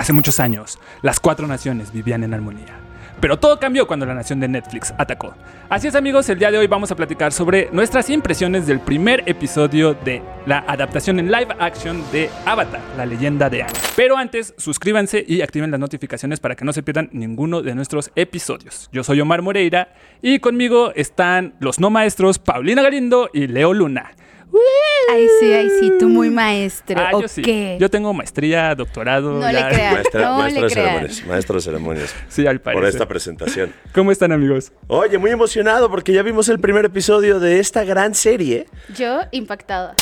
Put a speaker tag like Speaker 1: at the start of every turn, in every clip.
Speaker 1: Hace muchos años, las cuatro naciones vivían en armonía. Pero todo cambió cuando la nación de Netflix atacó. Así es amigos, el día de hoy vamos a platicar sobre nuestras impresiones del primer episodio de la adaptación en live action de Avatar, la leyenda de Aang. Pero antes, suscríbanse y activen las notificaciones para que no se pierdan ninguno de nuestros episodios. Yo soy Omar Moreira y conmigo están los no maestros Paulina Galindo y Leo Luna.
Speaker 2: Ay, sí, ay, sí, tú muy maestro.
Speaker 1: Ah,
Speaker 2: ¿O
Speaker 1: yo sí.
Speaker 2: qué?
Speaker 1: Yo tengo maestría, doctorado.
Speaker 2: No le
Speaker 1: ya-
Speaker 2: creas.
Speaker 3: Maestra-
Speaker 2: No
Speaker 3: maestro
Speaker 2: le
Speaker 3: de ceremonias, maestro de ceremonias.
Speaker 1: Sí, al parecer.
Speaker 3: Por esta presentación.
Speaker 1: ¿Cómo están amigos?
Speaker 3: Oye, muy emocionado porque ya vimos el primer episodio de esta gran serie.
Speaker 2: Yo impactada.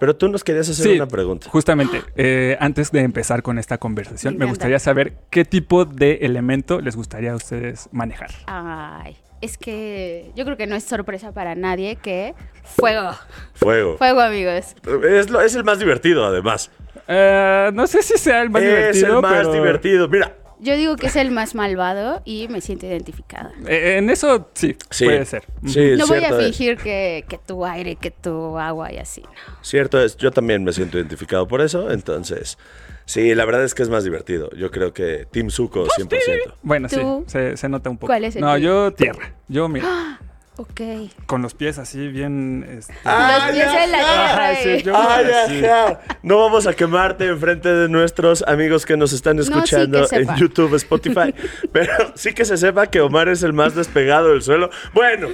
Speaker 3: Pero tú nos querías hacer
Speaker 1: Sí,
Speaker 3: una pregunta.
Speaker 1: Justamente, eh, antes de empezar con esta conversación,
Speaker 2: Me
Speaker 1: me, gustaría saber qué tipo de elemento les gustaría a ustedes manejar.
Speaker 2: Ay, es que yo creo que no es sorpresa para nadie que fuego.
Speaker 3: Fuego.
Speaker 2: Fuego, amigos.
Speaker 3: Es, lo- es el más divertido, además.
Speaker 1: Eh, no sé si sea el más
Speaker 3: es
Speaker 1: divertido,
Speaker 3: el más
Speaker 1: pero,
Speaker 3: divertido. Mira,
Speaker 2: Yo digo que es el más malvado y me siento identificada.
Speaker 1: eh, en eso sí,
Speaker 3: sí.
Speaker 1: puede ser.
Speaker 3: Sí,
Speaker 2: No voy a
Speaker 3: es.
Speaker 2: fingir que, que tu aire, que tu agua y así. no.
Speaker 3: Cierto es, yo también me siento identificado por eso, entonces, sí, la verdad es que es más divertido. Yo creo que Team Zuko 100%.
Speaker 1: Bueno, sí, se, se nota un poco.
Speaker 2: ¿Cuál es el
Speaker 1: No, yo tierra. Yo, mira,
Speaker 2: Ok.
Speaker 1: con los pies así bien... este,
Speaker 3: Ah,
Speaker 2: Los pies en la
Speaker 1: Ajá,
Speaker 2: tierra.
Speaker 1: sí,
Speaker 2: eh.
Speaker 1: yo-
Speaker 3: Ay,
Speaker 1: sí.
Speaker 3: ajá. No vamos a quemarte enfrente de nuestros amigos que nos están
Speaker 2: sí
Speaker 3: escuchando
Speaker 2: que
Speaker 3: en
Speaker 2: sepa.
Speaker 3: YouTube, Spotify. Pero sí que se sepa que Omar es el más despegado del suelo. Bueno,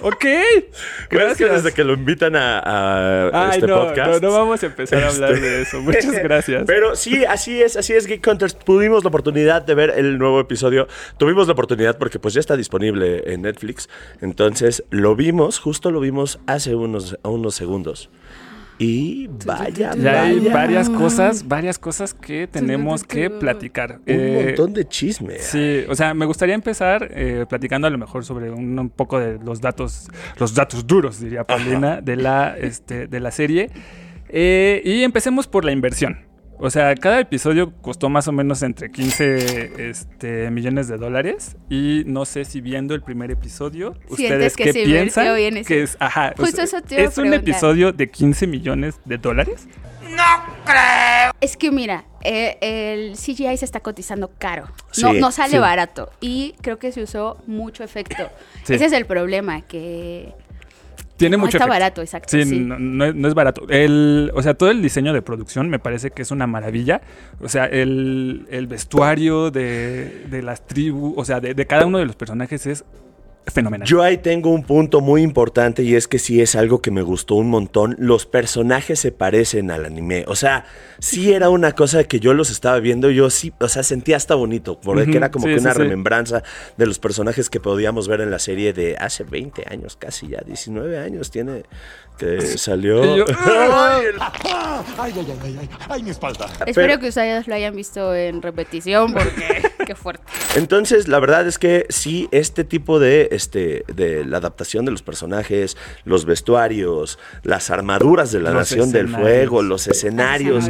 Speaker 1: Ok,
Speaker 3: creo que
Speaker 1: gracias.
Speaker 3: desde que lo invitan a, a
Speaker 1: Ay,
Speaker 3: este
Speaker 1: no,
Speaker 3: podcast.
Speaker 1: no, no vamos a empezar a hablar
Speaker 3: Este-
Speaker 1: de eso. Muchas gracias.
Speaker 3: Pero sí, así es, así es, Geek Hunters. Tuvimos la oportunidad de ver el nuevo episodio. Tuvimos la oportunidad porque pues ya está disponible en Netflix. Entonces lo vimos, justo lo vimos hace unos, unos segundos. Y vaya,
Speaker 1: Ya hay
Speaker 3: vaya.
Speaker 1: varias cosas, varias cosas que tenemos que platicar.
Speaker 3: Un
Speaker 1: Eh,
Speaker 3: montón de chisme.
Speaker 1: Sí, o sea, me gustaría empezar eh, platicando a lo mejor sobre un, un poco de los datos, los datos duros, diría Paulina, de la, este, de la serie. Eh, y empecemos por la inversión. O sea, cada episodio costó más o menos entre 15 este, millones de dólares. Y no sé si viendo el primer episodio,
Speaker 2: Sientes
Speaker 1: ustedes
Speaker 2: que
Speaker 1: qué piensan
Speaker 2: bien ese-
Speaker 1: que es, ajá, o
Speaker 2: Justo
Speaker 1: sea,
Speaker 2: eso te iba a
Speaker 1: es un episodio de 15 millones de dólares.
Speaker 2: Es que mira, eh, el CGI se está cotizando caro. No,
Speaker 3: Sí,
Speaker 2: no sale
Speaker 1: sí.
Speaker 2: barato. Y creo que se usó mucho efecto.
Speaker 1: Sí.
Speaker 2: Ese es el problema, que
Speaker 1: Tiene
Speaker 2: no
Speaker 1: mucho
Speaker 2: está
Speaker 1: efecto.
Speaker 2: barato, exacto.
Speaker 1: Sí,
Speaker 2: sí.
Speaker 1: No, no es, no es barato. El, o sea, todo el diseño de producción me parece que es una maravilla. O sea, el, el vestuario de, de las tribus, o sea, de, de cada uno de los personajes es fenomenal.
Speaker 3: Yo ahí tengo un punto muy importante y es que sí es algo que me gustó un montón. Los personajes se parecen al anime. O sea, sí era una cosa que yo los estaba viendo. y Yo sí, o sea, sentía hasta bonito. Porque era como
Speaker 1: sí,
Speaker 3: que
Speaker 1: sí,
Speaker 3: una
Speaker 1: sí.
Speaker 3: remembranza de los personajes que podíamos ver en la serie de hace 20 años, casi ya 19 años tiene que salió.
Speaker 1: Yo-
Speaker 3: Ay.
Speaker 4: ¡Ay, ay, ay, ay, ay! ¡Ay, mi espalda!
Speaker 2: Espero
Speaker 3: pero-
Speaker 2: que ustedes lo hayan visto en repetición porque qué fuerte.
Speaker 3: Entonces, la verdad es que sí, este tipo de, este, de la adaptación de los personajes, los vestuarios, las armaduras de la
Speaker 1: Los
Speaker 3: Nación del. Fuego, los escenarios,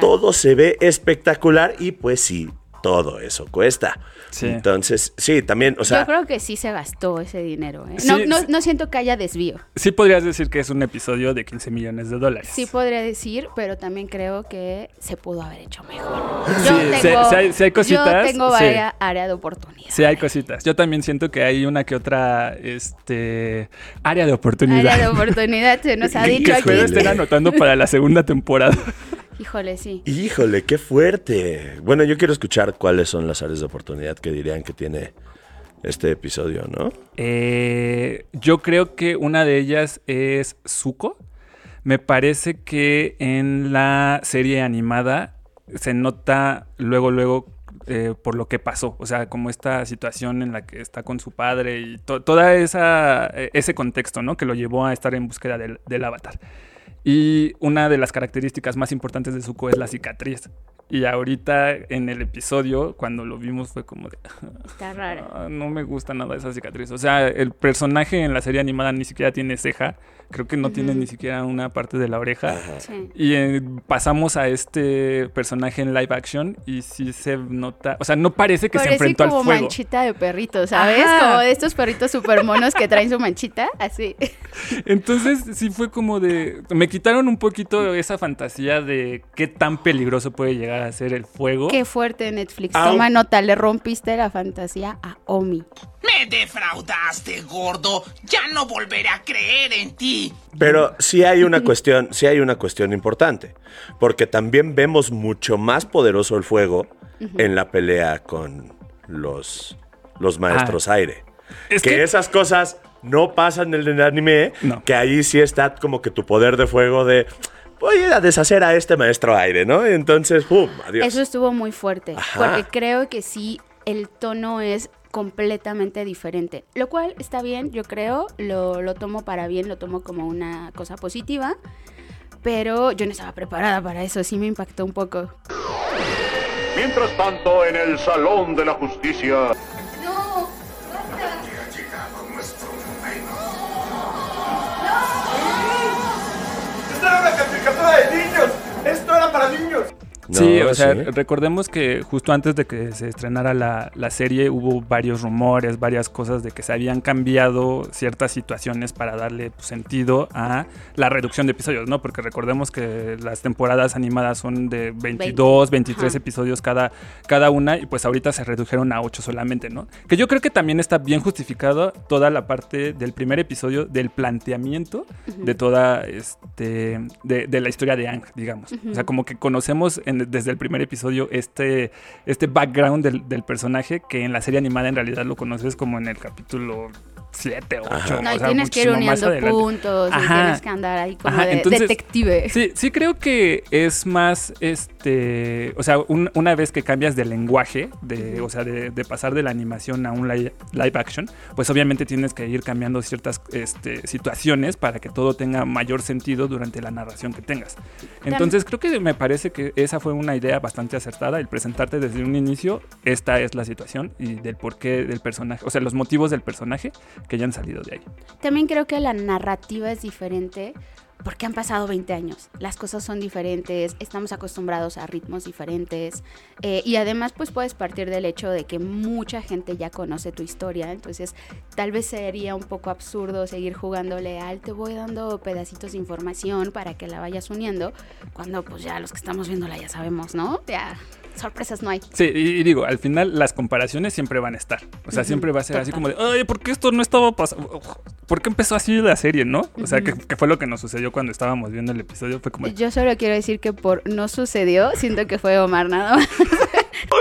Speaker 3: todo se ve espectacular y pues sí, todo eso cuesta.
Speaker 1: Sí.
Speaker 3: Entonces, sí, también, o sea,
Speaker 2: Yo creo que sí se gastó ese dinero. ¿eh?
Speaker 1: Sí,
Speaker 2: no, no, no siento que haya desvío.
Speaker 1: Sí podrías decir que es un episodio de 15 millones de dólares.
Speaker 2: Sí podría decir, pero también creo que se pudo haber hecho mejor.
Speaker 1: Sí, sí, sí hay- sí hay cositas,
Speaker 2: Yo tengo
Speaker 1: sí.
Speaker 2: varias área de oportunidad.
Speaker 1: Sí, hay cositas. Yo también siento que hay una que otra este, área de oportunidad.
Speaker 2: Área de oportunidad se nos ha
Speaker 1: que
Speaker 2: dicho aquí.
Speaker 1: espero estén anotando para la segunda temporada.
Speaker 2: Híjole, sí.
Speaker 3: híjole, qué fuerte. Bueno, yo quiero escuchar cuáles son las áreas de oportunidad que dirían que tiene este episodio, ¿no?
Speaker 1: Eh, yo creo que una de ellas es Zuko. Me parece que en la serie animada se nota luego, luego eh, por lo que pasó. O sea, como esta situación en la que está con su padre y to- toda esa eh, ese contexto, ¿no? Que lo llevó a estar en búsqueda del, del avatar. Y una de las características más importantes de Zuko es la cicatriz. Y ahorita en el episodio, cuando lo vimos, fue como de,
Speaker 2: Está rara.
Speaker 1: Ah, no me gusta nada esa cicatriz. O sea, el personaje en la serie animada ni siquiera tiene ceja. Creo que no tiene ni siquiera una parte de la oreja.
Speaker 2: Sí.
Speaker 1: Y eh, pasamos a este personaje en live action y sí se nota, o sea, no parece que se
Speaker 2: Parece
Speaker 1: enfrentó al
Speaker 2: como
Speaker 1: fuego.
Speaker 2: manchita de perrito, ¿sabes?
Speaker 1: Ajá.
Speaker 2: Como de estos perritos super monos que traen su manchita, así.
Speaker 1: Entonces sí fue como de, me quitaron un poquito esa fantasía de qué tan peligroso puede llegar hacer el fuego.
Speaker 2: Qué fuerte Netflix.
Speaker 3: Au.
Speaker 2: Toma nota, le rompiste la fantasía a Omi.
Speaker 5: Me defraudaste, gordo. Ya no volveré a creer en ti.
Speaker 3: Pero sí hay una cuestión, sí hay una cuestión importante, porque también vemos mucho más poderoso el fuego en la pelea con los, los maestros aire.
Speaker 1: Es
Speaker 3: que,
Speaker 1: que-
Speaker 3: esas cosas no pasan en el anime,
Speaker 1: No.
Speaker 3: que ahí sí está como que tu poder de fuego de voy a deshacer a este maestro aire, ¿no? Entonces, ¡pum! Adiós.
Speaker 2: Eso estuvo muy fuerte,
Speaker 3: Ajá.
Speaker 2: porque creo que sí, el tono es completamente diferente, lo cual está bien, yo creo, lo, lo tomo para bien, lo tomo como una cosa positiva, pero yo no estaba preparada para eso, sí me impactó un poco.
Speaker 4: Mientras tanto, en el Salón de la Justicia.
Speaker 3: Niños! ¡Esto era para niños!
Speaker 1: Sí, o sea,
Speaker 3: sí.
Speaker 1: recordemos que justo antes de que se estrenara la, la serie hubo varios rumores, varias cosas de que se habían cambiado ciertas situaciones para darle pues, sentido a la reducción de episodios, ¿no? Porque recordemos que las temporadas animadas son de 22, 23
Speaker 2: Ajá.
Speaker 1: episodios cada, cada una y pues ahorita se redujeron a 8 solamente, ¿no? Que yo creo que también está bien justificado toda la parte del primer episodio del planteamiento de toda, este, de, de la historia de Ang, digamos. O sea, como que conocemos en- desde el primer episodio este, este background del, del personaje que en la serie animada en realidad lo conoces como en el capítulo 7 o 8.
Speaker 2: No, y tienes que ir uniendo puntos, y
Speaker 1: Ajá.
Speaker 2: tienes que andar ahí como
Speaker 1: Ajá,
Speaker 2: de
Speaker 1: entonces-
Speaker 2: detective.
Speaker 1: Sí, sí creo que es más, este, o sea, un- una vez que cambias de lenguaje, de, o sea, de, de pasar de la animación a un li- live action, pues obviamente tienes que ir cambiando ciertas este, situaciones para que todo tenga mayor sentido durante la narración que tengas. Entonces creo que me parece que esa fue una idea bastante acertada, el presentarte desde un inicio, esta es la situación y del porqué del personaje, o sea, los motivos del personaje que ya han salido de ahí.
Speaker 2: También creo que la narrativa es diferente porque han pasado 20 años. Las cosas son diferentes, estamos acostumbrados a ritmos diferentes eh, y además pues puedes partir del hecho de que mucha gente ya conoce tu historia, entonces tal vez sería un poco absurdo seguir jugándole al te voy dando pedacitos de información para que la vayas uniendo cuando pues ya los que estamos viéndola ya sabemos, ¿no? Ya sorpresas no hay.
Speaker 1: Sí, y, y digo, al final las comparaciones siempre van a estar. O sea, siempre va a ser así como de, ay, ¿por qué esto no estaba pasando? ¿Por qué empezó así la serie, no? O sea, que, que fue lo que nos sucedió cuando estábamos viendo el episodio. Fue como,
Speaker 2: Yo solo quiero decir que por no sucedió, siento que fue Omar nada más.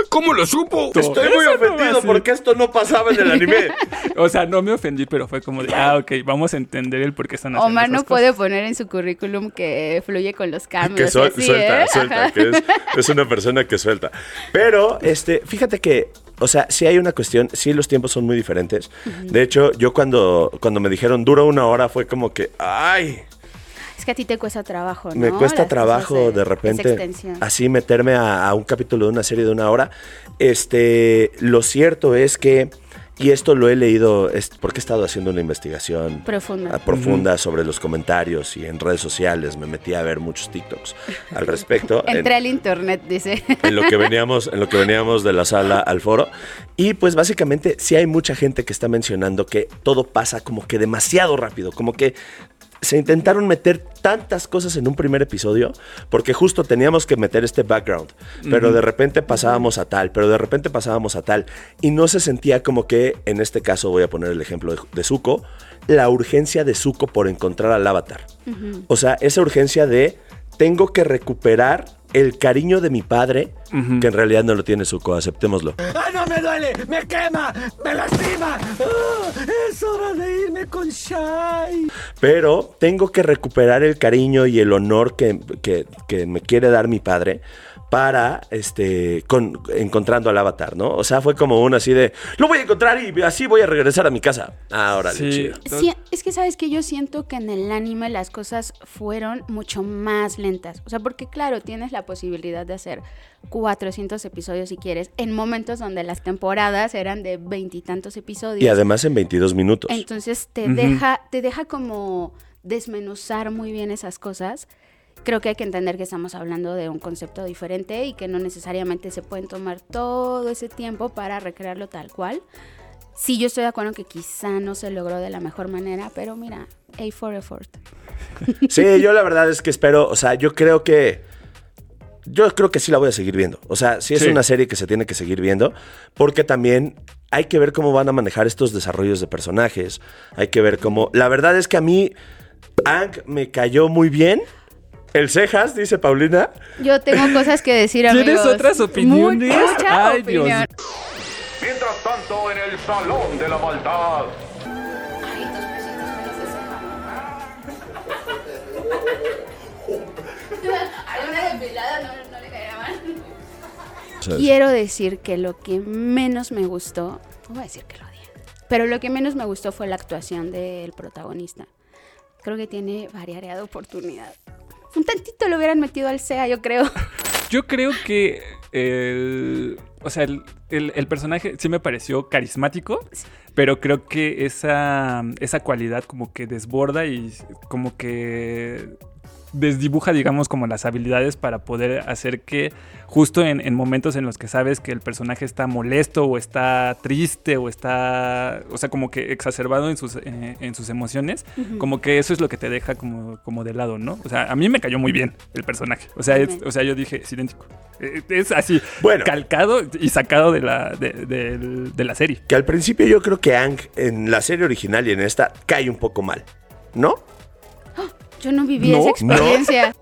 Speaker 5: ¿Cómo lo supo?
Speaker 3: Estoy muy ofendido porque esto no pasaba en el anime.
Speaker 1: o sea, no me ofendí, pero fue como de, ah, ok, vamos a entender el por qué están haciendo
Speaker 2: Omar no puede poner en su currículum que fluye con los cambios.
Speaker 3: que
Speaker 2: y así,
Speaker 3: suelta,
Speaker 2: ¿eh?
Speaker 3: suelta, que es, es una persona que suelta. Pero, este, fíjate que, o sea, sí hay una cuestión, sí los tiempos son muy diferentes. De hecho, yo cuando, cuando me dijeron dura una hora fue como que, ay,
Speaker 2: Es que a ti te cuesta trabajo, ¿no?
Speaker 3: me cuesta
Speaker 2: Las
Speaker 3: trabajo de repente así meterme a, a un capítulo de una serie de una hora. Este, lo cierto es que, y esto lo he leído, es porque he estado haciendo una investigación
Speaker 2: Profunda.
Speaker 3: sobre los comentarios y en redes sociales me metí a ver muchos TikToks al respecto. En-
Speaker 2: Entré al internet, dice.
Speaker 3: en lo que veníamos, en lo que veníamos de la sala al foro. Y pues básicamente sí hay mucha gente que está mencionando que todo pasa como que demasiado rápido, como que se intentaron meter tantas cosas en un primer episodio porque justo teníamos que meter este background, pero de repente pasábamos a tal, pero de repente pasábamos a tal y no se sentía como que en este caso voy a poner el ejemplo de, de Zuko, la urgencia de Zuko por encontrar al avatar. O sea, esa urgencia de tengo que recuperar el cariño de mi padre, que en realidad no lo tiene Zuko, aceptémoslo.
Speaker 5: ¡Ah, no me duele! ¡Me quema! ¡Me lastima! ¡Ah, es hora de irme con Shai.
Speaker 3: Pero tengo que recuperar el cariño y el honor que, que- que me quiere dar mi padre para, este, con, encontrando al avatar, ¿no? O sea, fue como un así de, lo voy a encontrar y así voy a regresar a mi casa. Ahora,
Speaker 1: Sí.
Speaker 3: chido.
Speaker 2: Sí, es que sabes que yo siento que en el anime las cosas fueron mucho más lentas. O sea, porque claro, tienes la posibilidad de hacer 400 episodios si quieres, en momentos donde las temporadas eran de veintitantos episodios.
Speaker 3: Y además en 22 minutos.
Speaker 2: Entonces te deja, te deja como desmenuzar muy bien esas cosas. Creo que hay que entender que estamos hablando de un concepto diferente y que no necesariamente se pueden tomar todo ese tiempo para recrearlo tal cual. Sí, yo estoy de acuerdo que quizá no se logró de la mejor manera, pero mira, A for effort.
Speaker 3: Sí, yo la verdad es que espero, o sea, yo creo que yo creo que sí la voy a seguir viendo. O sea, sí es
Speaker 1: Sí.
Speaker 3: una serie que se tiene que seguir viendo, porque también hay que ver cómo van a manejar estos desarrollos de personajes. Hay que ver cómo. La verdad es que a mí, Ang me cayó muy bien. El cejas, dice Paulina.
Speaker 2: Yo tengo cosas que decir, amigos.
Speaker 1: ¿Tienes otras opiniones?
Speaker 2: Mu- Mucha
Speaker 1: Ay, Dios.
Speaker 2: opinión.
Speaker 4: Mientras tanto, en el Salón de la Maldad.
Speaker 2: Quiero decir que lo que menos me gustó, no voy a decir que lo odié, pero lo que menos me gustó fue la actuación del protagonista. Creo que tiene variada oportunidad. Un tantito lo hubieran metido al SEA, yo creo.
Speaker 1: Yo creo que el. O sea, el, el- el personaje sí me pareció carismático, pero creo que esa, esa cualidad como que desborda y como que desdibuja, digamos, como las habilidades para poder hacer que justo en, en momentos en los que sabes que el personaje está molesto o está triste o está, o sea, como que exacerbado en sus, eh, en sus emociones, como que eso es lo que te deja como, como de lado, ¿no? O sea, a mí me cayó muy bien el personaje. O sea, es- o sea yo dije, es idéntico. Eh, Es así,
Speaker 3: Bueno.
Speaker 1: calcado y sacado de la, de, del- de la serie.
Speaker 3: Que al principio yo creo que Ang en la serie original y en esta cae un poco mal. ¿No?
Speaker 2: Yo no viví
Speaker 1: No,
Speaker 2: esa experiencia.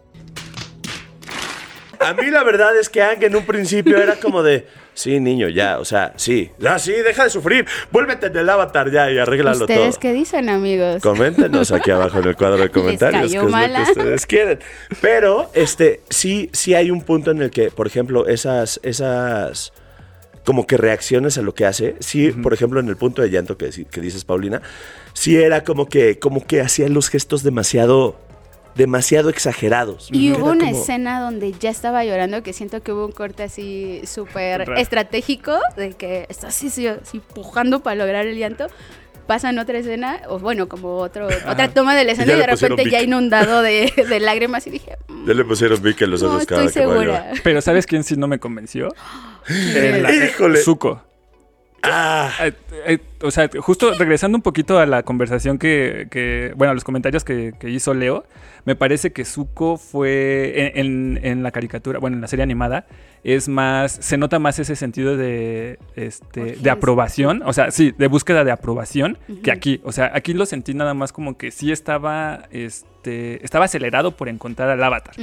Speaker 3: A mí la verdad es que Ang en un principio era como de, sí, niño, ya, o sea, sí, ya, sí, deja de sufrir, vuélvete en el avatar ya y arréglalo
Speaker 2: ¿Ustedes
Speaker 3: todo.
Speaker 2: qué dicen, amigos?
Speaker 3: Coméntenos aquí abajo en el cuadro de comentarios qué es lo que ustedes quieren. Pero, este, sí, sí hay un punto en el que, por ejemplo, esas, esas como que reacciones a lo que hace. Sí, por ejemplo, en el punto de llanto que, que dices, Paulina, sí era como que, como que hacía los gestos demasiado, demasiado exagerados.
Speaker 2: Y hubo una
Speaker 3: como-
Speaker 2: escena donde ya estaba llorando que siento que hubo un corte así súper estratégico de que está así, así, así pujando para lograr el llanto. Pasan otra escena, o bueno, como otro, otra toma de la escena y, de repente ya inundado de, de lágrimas y dije, "Mm,
Speaker 3: Ya le pusieron Vic en los
Speaker 2: no
Speaker 3: ojos cada
Speaker 2: estoy
Speaker 3: que
Speaker 2: segura.
Speaker 1: Pero ¿sabes quién sí no me convenció? La-
Speaker 3: Híjole.
Speaker 1: Zuko.
Speaker 3: Ah,
Speaker 1: Eh, eh, o sea, justo regresando un poquito a la conversación que, que- bueno, a los comentarios que, que hizo Leo, me parece que Zuko fue en, en- en la caricatura, bueno, en la serie animada, es más, se nota más ese sentido de, este, de aprobación, o sea, sí, de búsqueda de aprobación, que aquí, o sea, aquí lo sentí nada más como que sí estaba, este, estaba acelerado por encontrar al avatar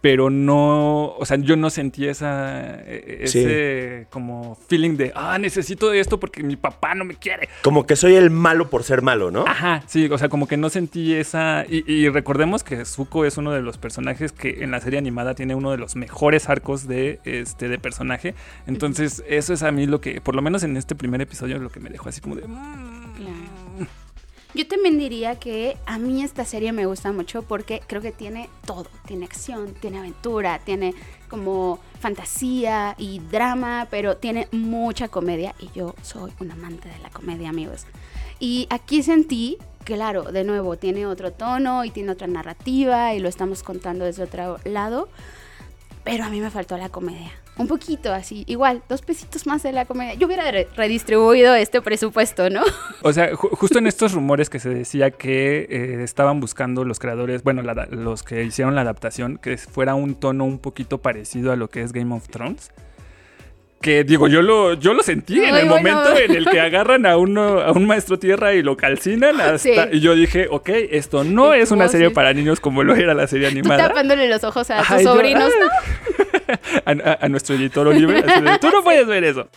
Speaker 1: pero no, o sea, yo no sentí esa, e-
Speaker 3: Sí.
Speaker 1: ese como feeling de, ah, necesito de esto porque mi papá no me quiere.
Speaker 3: como que soy el malo por ser malo, ¿no?
Speaker 1: Ajá, sí, o sea, como que no sentí esa, y, y recordemos que Zuko es uno de los personajes que en la serie animada tiene uno de los mejores arcos de, este, de personaje, entonces eso es a mí lo que, por lo menos en este primer episodio, lo que me dejó así como de... mm.
Speaker 2: Yo también diría que a mí esta serie me gusta mucho porque creo que tiene todo. Tiene acción, tiene aventura, tiene como fantasía y drama, pero tiene mucha comedia y yo soy un amante de la comedia, amigos. Y aquí sentí, claro, de nuevo, tiene otro tono y tiene otra narrativa y lo estamos contando desde otro lado, pero a mí me faltó la comedia. Un poquito así, igual, dos pesitos más de la comedia. Yo hubiera re- redistribuido este presupuesto, ¿no?
Speaker 1: O sea, ju- justo en estos rumores que se decía que eh, estaban buscando los creadores, bueno, los que hicieron la adaptación, que fuera un tono un poquito parecido a lo que es Game of Thrones. Que digo, yo lo, yo lo sentí en el
Speaker 2: bueno.
Speaker 1: momento en el que agarran a uno, a un maestro tierra y lo calcinan hasta.
Speaker 2: Sí.
Speaker 1: Y yo dije, ok, esto no es
Speaker 2: tú,
Speaker 1: una serie para niños como lo era la serie
Speaker 2: Tú
Speaker 1: animada.
Speaker 2: tapándole los ojos a tus
Speaker 1: yo,
Speaker 2: sobrinos, ¿no?
Speaker 1: a, a- a nuestro editor Oliver, así de, tú no puedes ver eso.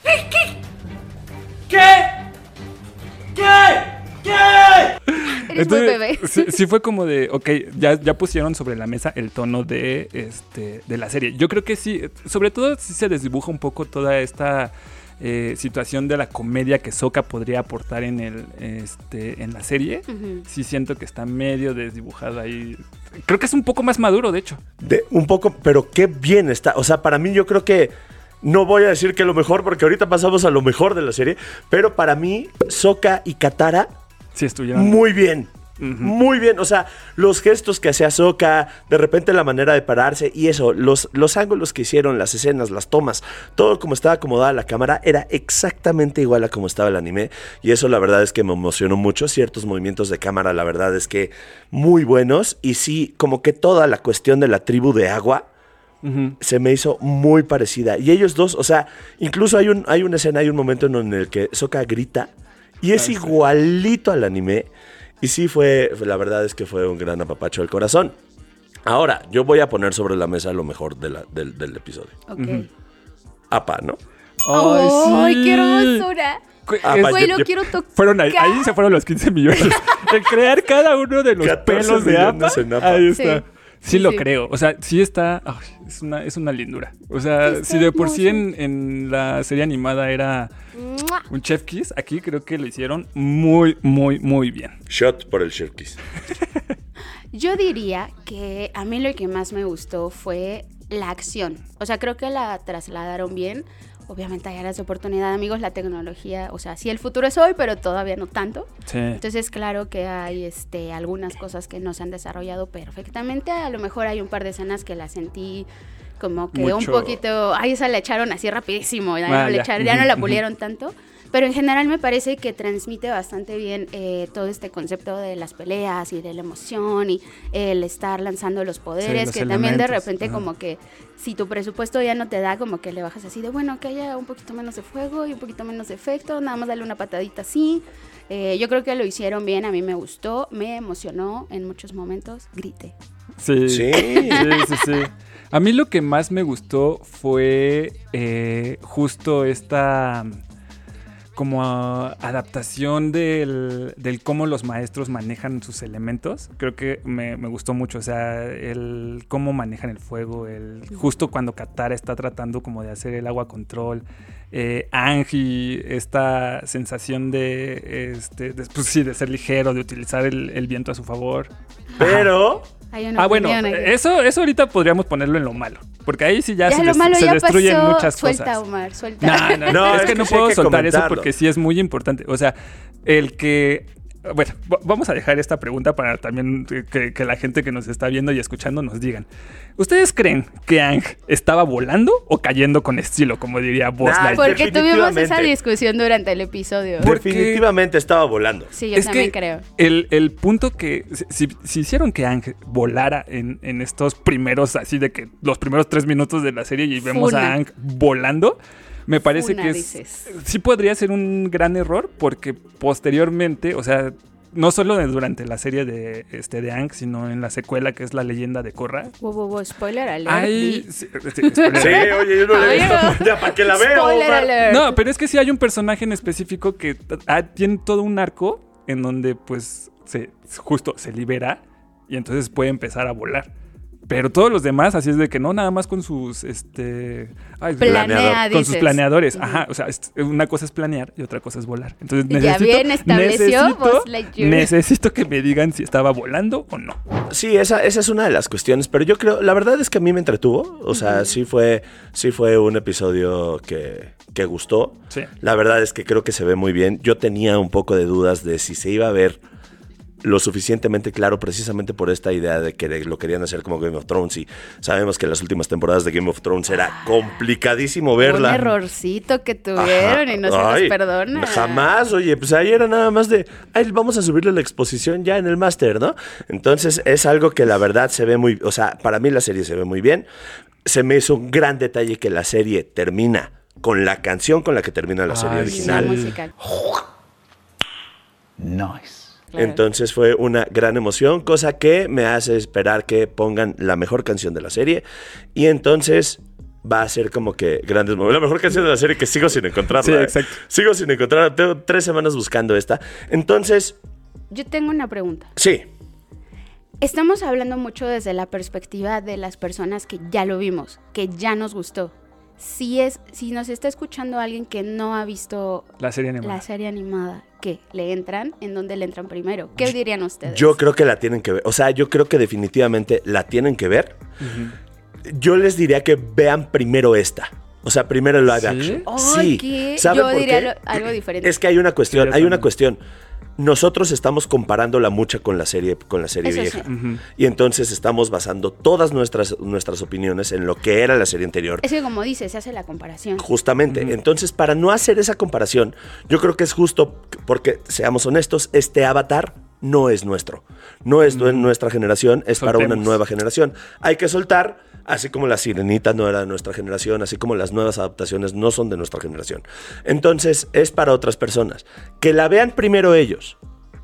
Speaker 2: Eres muy bebé.
Speaker 1: Sí, sí fue como de, ok, ya, ya pusieron sobre la mesa el tono de, este, de la serie. Yo creo que sí, sobre todo sí se desdibuja un poco toda esta eh, situación de la comedia que Soka podría aportar en, el, este, en la serie. Sí siento que está medio desdibujado ahí. Creo que es un poco más maduro, de hecho.
Speaker 3: De, un poco, pero qué bien está. O sea, para mí yo creo que no voy a decir que lo mejor, porque ahorita pasamos a lo mejor de la serie, pero para mí, Soka y Katara,
Speaker 1: Sí estuvieron...
Speaker 3: muy bien. Muy bien, o sea, los gestos que hacía Soka, de repente la manera de pararse y eso, los, los ángulos que hicieron, las escenas, las tomas, todo como estaba acomodada la cámara era exactamente igual a como estaba el anime. Y eso la verdad es que me emocionó mucho, ciertos movimientos de cámara la verdad es que muy buenos. Y sí, como que toda la cuestión de la tribu de agua, se me hizo muy parecida. Y ellos dos, o sea, incluso hay, un, hay una escena, hay un momento en el que Soka grita y es igualito al anime. Y sí fue, la verdad es que fue un gran apapacho del corazón. Ahora, yo voy a poner sobre la mesa lo mejor de la- del, del episodio.
Speaker 2: Ok.
Speaker 3: Apa, ¿no?
Speaker 2: ¡Ay,
Speaker 1: sí.
Speaker 2: qué hermosura!
Speaker 3: Ah,
Speaker 1: Es-
Speaker 3: pa-
Speaker 2: Güey,
Speaker 3: yo-
Speaker 2: lo
Speaker 3: yo-
Speaker 2: quiero tocar.
Speaker 1: Fueron ahí, ahí se fueron los 15 millones. El crear cada uno de los
Speaker 3: 14
Speaker 1: pelos de APA.
Speaker 3: en APA.
Speaker 1: Ahí está.
Speaker 2: Sí.
Speaker 1: Sí,
Speaker 2: Sí,
Speaker 1: lo
Speaker 2: sí.
Speaker 1: creo. O sea, sí está. es, una, es una lindura. O sea,
Speaker 2: Está
Speaker 1: si de por sí en, en la serie animada era un chef kiss, aquí creo que lo hicieron muy, muy, muy bien.
Speaker 3: Shot por el Shirkies.
Speaker 2: Yo diría que a mí lo que más me gustó fue la acción. O sea, creo que la trasladaron bien. Obviamente hay áreas de oportunidad, amigos, la tecnología, o sea, sí el futuro es hoy, pero todavía no tanto.
Speaker 1: Sí.
Speaker 2: Entonces, claro que hay este, algunas cosas que no se han desarrollado perfectamente. A lo mejor hay un par de escenas que las sentí como que un poquito. Ay, esa la echaron así rapidísimo. Ya, no, le
Speaker 1: ya.
Speaker 2: echaron- ya no la pulieron tanto. Pero en general me parece que transmite bastante bien eh, todo este concepto de las peleas y de la emoción y el estar lanzando los poderes,
Speaker 1: los
Speaker 2: que también de repente
Speaker 1: ajá.
Speaker 2: como que si tu presupuesto ya no te da, como que le bajas así de, bueno, que haya un poquito menos de fuego y un poquito menos de efecto, nada más darle una patadita así. Eh, yo creo que lo hicieron bien, a mí me gustó, me emocionó en muchos momentos, grité.
Speaker 1: Sí.
Speaker 3: Sí.
Speaker 1: Sí, sí, sí. A mí lo que más me gustó fue eh, justo esta como adaptación del, del cómo los maestros manejan sus elementos. Creo que me, me gustó mucho. O sea, el cómo manejan el fuego. El, justo cuando Katara está tratando como de hacer el agua control. Eh, Angie, esta sensación de, este, de, pues sí, de ser ligero, de utilizar el, el viento a su favor.
Speaker 3: Pero
Speaker 2: Hay una
Speaker 1: Ah, bueno, eso, eso ahorita podríamos ponerlo en lo malo. Porque ahí sí ya,
Speaker 2: ya
Speaker 1: se,
Speaker 2: lo
Speaker 1: des-
Speaker 2: malo
Speaker 1: se
Speaker 2: ya
Speaker 1: destruyen
Speaker 2: pasó.
Speaker 1: muchas
Speaker 2: suelta,
Speaker 1: cosas.
Speaker 2: Omar, suelta.
Speaker 1: No, no,
Speaker 3: No,
Speaker 1: es,
Speaker 3: es
Speaker 1: que
Speaker 3: que
Speaker 1: no puedo
Speaker 3: que
Speaker 1: soltar eso porque sí es muy importante. O sea, el que. Bueno, va- vamos a dejar esta pregunta para también que, que la gente que nos está viendo y escuchando nos digan. ¿Ustedes creen que Ang estaba volando o cayendo con estilo, como diría Buzz
Speaker 3: Nah?
Speaker 2: Porque tuvimos esa discusión durante el episodio.
Speaker 1: Porque-
Speaker 3: definitivamente estaba volando.
Speaker 2: Sí, yo
Speaker 1: es
Speaker 2: también
Speaker 1: que
Speaker 2: creo.
Speaker 1: El, el punto que si, si hicieron que Ang volara en, en estos primeros, así de que los primeros tres minutos de la serie y vemos
Speaker 2: Funa.
Speaker 1: a Ang volando, me parece
Speaker 2: Funa,
Speaker 1: que es, sí podría ser un gran error porque posteriormente, o sea, no solo durante la serie de, este, de Ang, sino en la secuela que es la leyenda de Korra.
Speaker 2: Wow, wow, wow, spoiler alert. Di.
Speaker 1: sí, sí, spoiler.
Speaker 3: Sí, oye, yo no la he visto. Ya, ¿para qué la
Speaker 2: alert.
Speaker 1: No, pero es que sí hay un personaje en específico que ah, tiene todo un arco en donde pues se, justo se libera y entonces puede empezar a volar. Pero todos los demás, así es de que no, nada más con sus, este... ay,
Speaker 2: Planea,
Speaker 1: con sus planeadores. Ajá, o sea, una cosa es planear y otra cosa es volar. Entonces
Speaker 2: Ya
Speaker 1: necesito,
Speaker 2: bien estableció
Speaker 1: necesito,
Speaker 2: Buzz Lightyear.
Speaker 1: necesito que me digan si estaba volando o no.
Speaker 3: Sí, esa, esa es una de las cuestiones, pero yo creo, la verdad es que a mí me entretuvo, o sea, sí fue, sí fue un episodio que, que gustó.
Speaker 1: Sí.
Speaker 3: La verdad es que creo que se ve muy bien. Yo tenía un poco de dudas de si se iba a ver lo suficientemente claro precisamente por esta idea de que lo querían hacer como Game of Thrones y sabemos que en las últimas temporadas de Game of Thrones era complicadísimo verla.
Speaker 2: Un errorcito que tuvieron y no se
Speaker 3: Ay,
Speaker 2: los perdona.
Speaker 3: Jamás, oye, pues ahí era nada más de, ay, vamos a subirle la exposición ya en el máster, ¿no? Entonces es algo que la verdad se ve muy, o sea, para mí la serie se ve muy bien. Se me hizo un gran detalle que la serie termina con la canción con la que termina la serie
Speaker 1: Ay,
Speaker 3: original.
Speaker 2: musical.
Speaker 5: Nice.
Speaker 2: Claro.
Speaker 3: Entonces fue una gran emoción, cosa que me hace esperar que pongan la mejor canción de la serie. Y entonces va a ser como que grandes momentos. La mejor canción de la serie que sigo sin encontrarla.
Speaker 1: Sí,
Speaker 3: ¿eh?
Speaker 1: exacto.
Speaker 3: Sigo sin encontrarla. Tengo tres semanas buscando esta. Entonces,
Speaker 2: Yo tengo una pregunta.
Speaker 3: sí.
Speaker 2: Estamos hablando mucho desde la perspectiva de las personas que ya lo vimos, que ya nos gustó. Si es, si nos está escuchando alguien que no ha visto
Speaker 1: La serie animada.
Speaker 2: la serie animada, ¿qué? ¿Le entran? ¿En dónde le entran primero? ¿Qué dirían ustedes?
Speaker 3: Yo creo que la tienen que ver. O sea, yo creo que definitivamente la tienen que ver. Yo les diría que vean primero esta. O sea, primero el live
Speaker 1: ¿Sí?
Speaker 3: action.
Speaker 2: Ay, ¿qué?
Speaker 3: ¿Saben
Speaker 2: Yo
Speaker 3: por
Speaker 2: diría
Speaker 3: qué?
Speaker 2: lo- algo diferente.
Speaker 3: Es que hay una cuestión,
Speaker 1: Sí,
Speaker 3: hay una cuestión. Nosotros estamos comparándola mucho con la serie, con la serie
Speaker 2: Eso
Speaker 3: vieja.
Speaker 2: sí.
Speaker 3: Y entonces estamos basando todas nuestras, nuestras opiniones en lo que era la serie anterior.
Speaker 2: Es que como dice, se hace la comparación.
Speaker 3: Justamente. Entonces, para no hacer esa comparación, yo creo que es justo porque, seamos honestos, este avatar no es nuestro. No es de nuestra generación, es para una nueva generación. Hay que soltar, Así como la sirenita no era de nuestra generación, así como las nuevas adaptaciones no son de nuestra generación. Entonces es para otras personas. Que la vean primero ellos.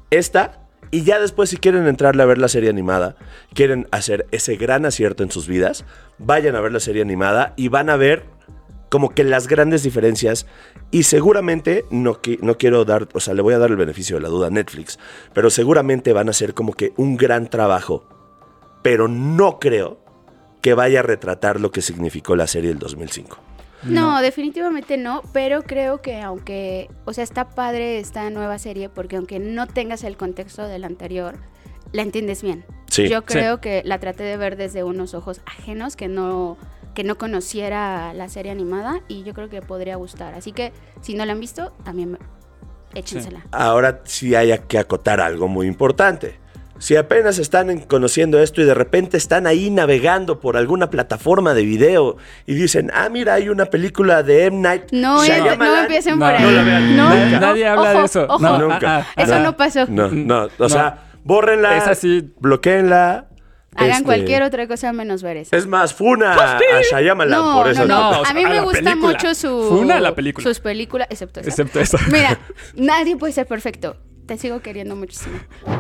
Speaker 3: Esta. Y ya después si quieren entrarle a ver la serie animada, quieren hacer ese gran acierto en sus vidas, vayan a ver la serie animada y van a ver como que las grandes diferencias y seguramente no, no quiero dar, o sea, le voy a dar el beneficio de la duda a Netflix, pero seguramente van a ser como que un gran trabajo, pero no creo que vaya a retratar lo que significó la serie del 2005.
Speaker 2: No, definitivamente no, pero creo que aunque, o sea, está padre esta nueva serie porque aunque no tengas el contexto del anterior, la entiendes bien.
Speaker 3: Sí.
Speaker 2: Yo creo que la traté de ver desde unos ojos ajenos que no que no conociera la serie animada y yo creo que podría gustar. Así que si no la han visto, también échensela.
Speaker 3: Ahora sí hay que acotar algo muy importante. Si apenas están en- conociendo esto y de repente están ahí navegando por alguna plataforma de video y dicen, ah, mira, hay una película de M. Night
Speaker 2: No, eh,
Speaker 3: Shyamalan",
Speaker 2: no empiecen
Speaker 1: No,
Speaker 2: por ahí.
Speaker 1: no
Speaker 3: la vean.
Speaker 2: No,
Speaker 1: Nadie-
Speaker 2: no,
Speaker 1: nadie habla de eso.
Speaker 2: ojo.
Speaker 1: No,
Speaker 3: Nunca.
Speaker 1: ah, ah,
Speaker 2: Eso
Speaker 3: Ah,
Speaker 2: no pasó.
Speaker 3: No, no, o
Speaker 1: No.
Speaker 3: sea, bórrenla,
Speaker 1: Es así.
Speaker 3: bloqueenla.
Speaker 2: Hagan
Speaker 3: este,
Speaker 2: cualquier otra cosa menos ver eso.
Speaker 3: Es más, funa a Shyamalan
Speaker 2: No,
Speaker 3: por eso.
Speaker 2: no, no.
Speaker 1: No,
Speaker 2: A mí
Speaker 1: a
Speaker 2: me gusta
Speaker 1: película.
Speaker 2: mucho su
Speaker 1: Funa la película.
Speaker 2: sus películas, excepto esa.
Speaker 1: Excepto eso.
Speaker 2: Mira, nadie puede ser perfecto. Te sigo queriendo muchísimo.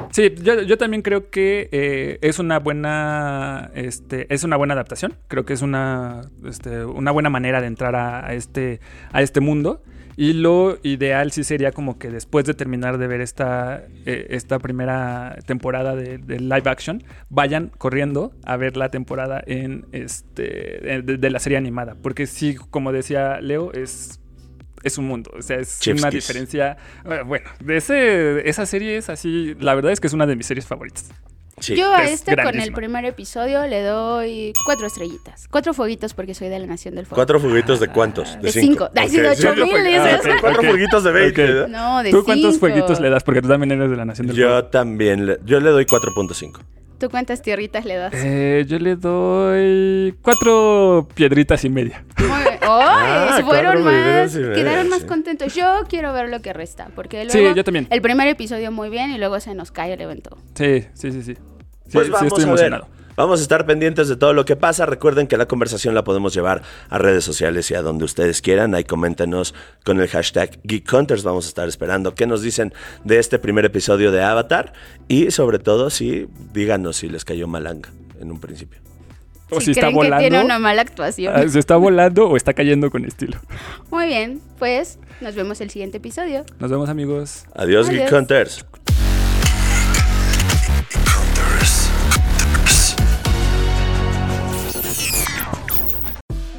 Speaker 1: Sí, yo, también creo que eh, es una buena este, es una buena adaptación. Creo que es una, este, una buena manera de entrar a, este, a este mundo. Y lo ideal sí sería como que después de terminar de ver esta, eh, esta primera temporada de, live action, vayan corriendo a ver la temporada en este de la serie animada. Porque sí, como decía Leo, es, es un mundo. O sea, es
Speaker 3: Chef's
Speaker 1: una
Speaker 3: kiss.
Speaker 1: diferencia. eh, Bueno, de ese, esa serie es así. La verdad es que es una de mis series favoritas.
Speaker 3: Sí.
Speaker 2: Yo a
Speaker 1: es
Speaker 2: este con el primer episodio le doy cuatro estrellitas. Cuatro fueguitos porque soy de la Nación del Fuego.
Speaker 3: ¿Cuatro fuguitos de cuántos?
Speaker 2: De cinco. Ay, sí, de ocho mil,
Speaker 3: fueguitos. Ah, Cuatro fueguitos de 20.
Speaker 1: Ok.
Speaker 3: ¿verdad?
Speaker 2: No, de
Speaker 1: ¿Tú cuántos fueguitos le das? Porque tú también eres de la Nación del Fuego.
Speaker 3: Yo también, le- yo le doy 4.5.
Speaker 2: ¿Tú cuántas tierritas le das?
Speaker 1: Eh, yo le doy cuatro piedritas y media.
Speaker 2: ¡Ay!
Speaker 3: Ah,
Speaker 2: fueron más. Quedaron más
Speaker 3: sí.
Speaker 2: contentos. Yo quiero ver lo que resta. Porque
Speaker 1: Sí,
Speaker 2: luego.
Speaker 1: yo también.
Speaker 2: El primer episodio muy bien y luego se nos cae el evento.
Speaker 1: Sí, sí, sí, sí. Sí,
Speaker 3: Pues
Speaker 1: sí
Speaker 3: vamos
Speaker 1: estoy
Speaker 3: a
Speaker 1: emocionado.
Speaker 3: ver. Vamos a estar pendientes de todo lo que pasa. Recuerden que la conversación la podemos llevar a redes sociales y a donde ustedes quieran. Ahí coméntenos con el hashtag Geek Hunters. Vamos a estar esperando qué nos dicen de este primer episodio de Avatar. Y sobre todo, si díganos si les cayó malanga en un principio.
Speaker 1: O
Speaker 2: si
Speaker 1: si está
Speaker 2: creen que
Speaker 1: volando.
Speaker 2: tiene una mala actuación.
Speaker 1: ah, ¿Se está volando o está cayendo con estilo?
Speaker 2: Muy bien, pues nos vemos el siguiente episodio.
Speaker 1: Nos vemos, amigos.
Speaker 3: Adiós,
Speaker 2: Adiós.
Speaker 3: Geek Hunters.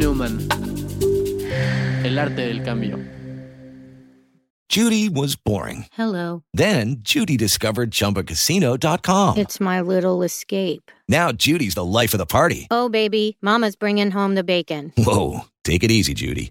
Speaker 6: Newman. El arte del cambio.
Speaker 7: Judy was boring.
Speaker 8: Hello.
Speaker 7: Then Judy discovered ChumbaCasino.com.
Speaker 8: It's my little escape.
Speaker 7: Now Judy's the life of the party.
Speaker 8: Oh, baby, Mama's bringing home the bacon.
Speaker 7: Whoa, take it easy, Judy.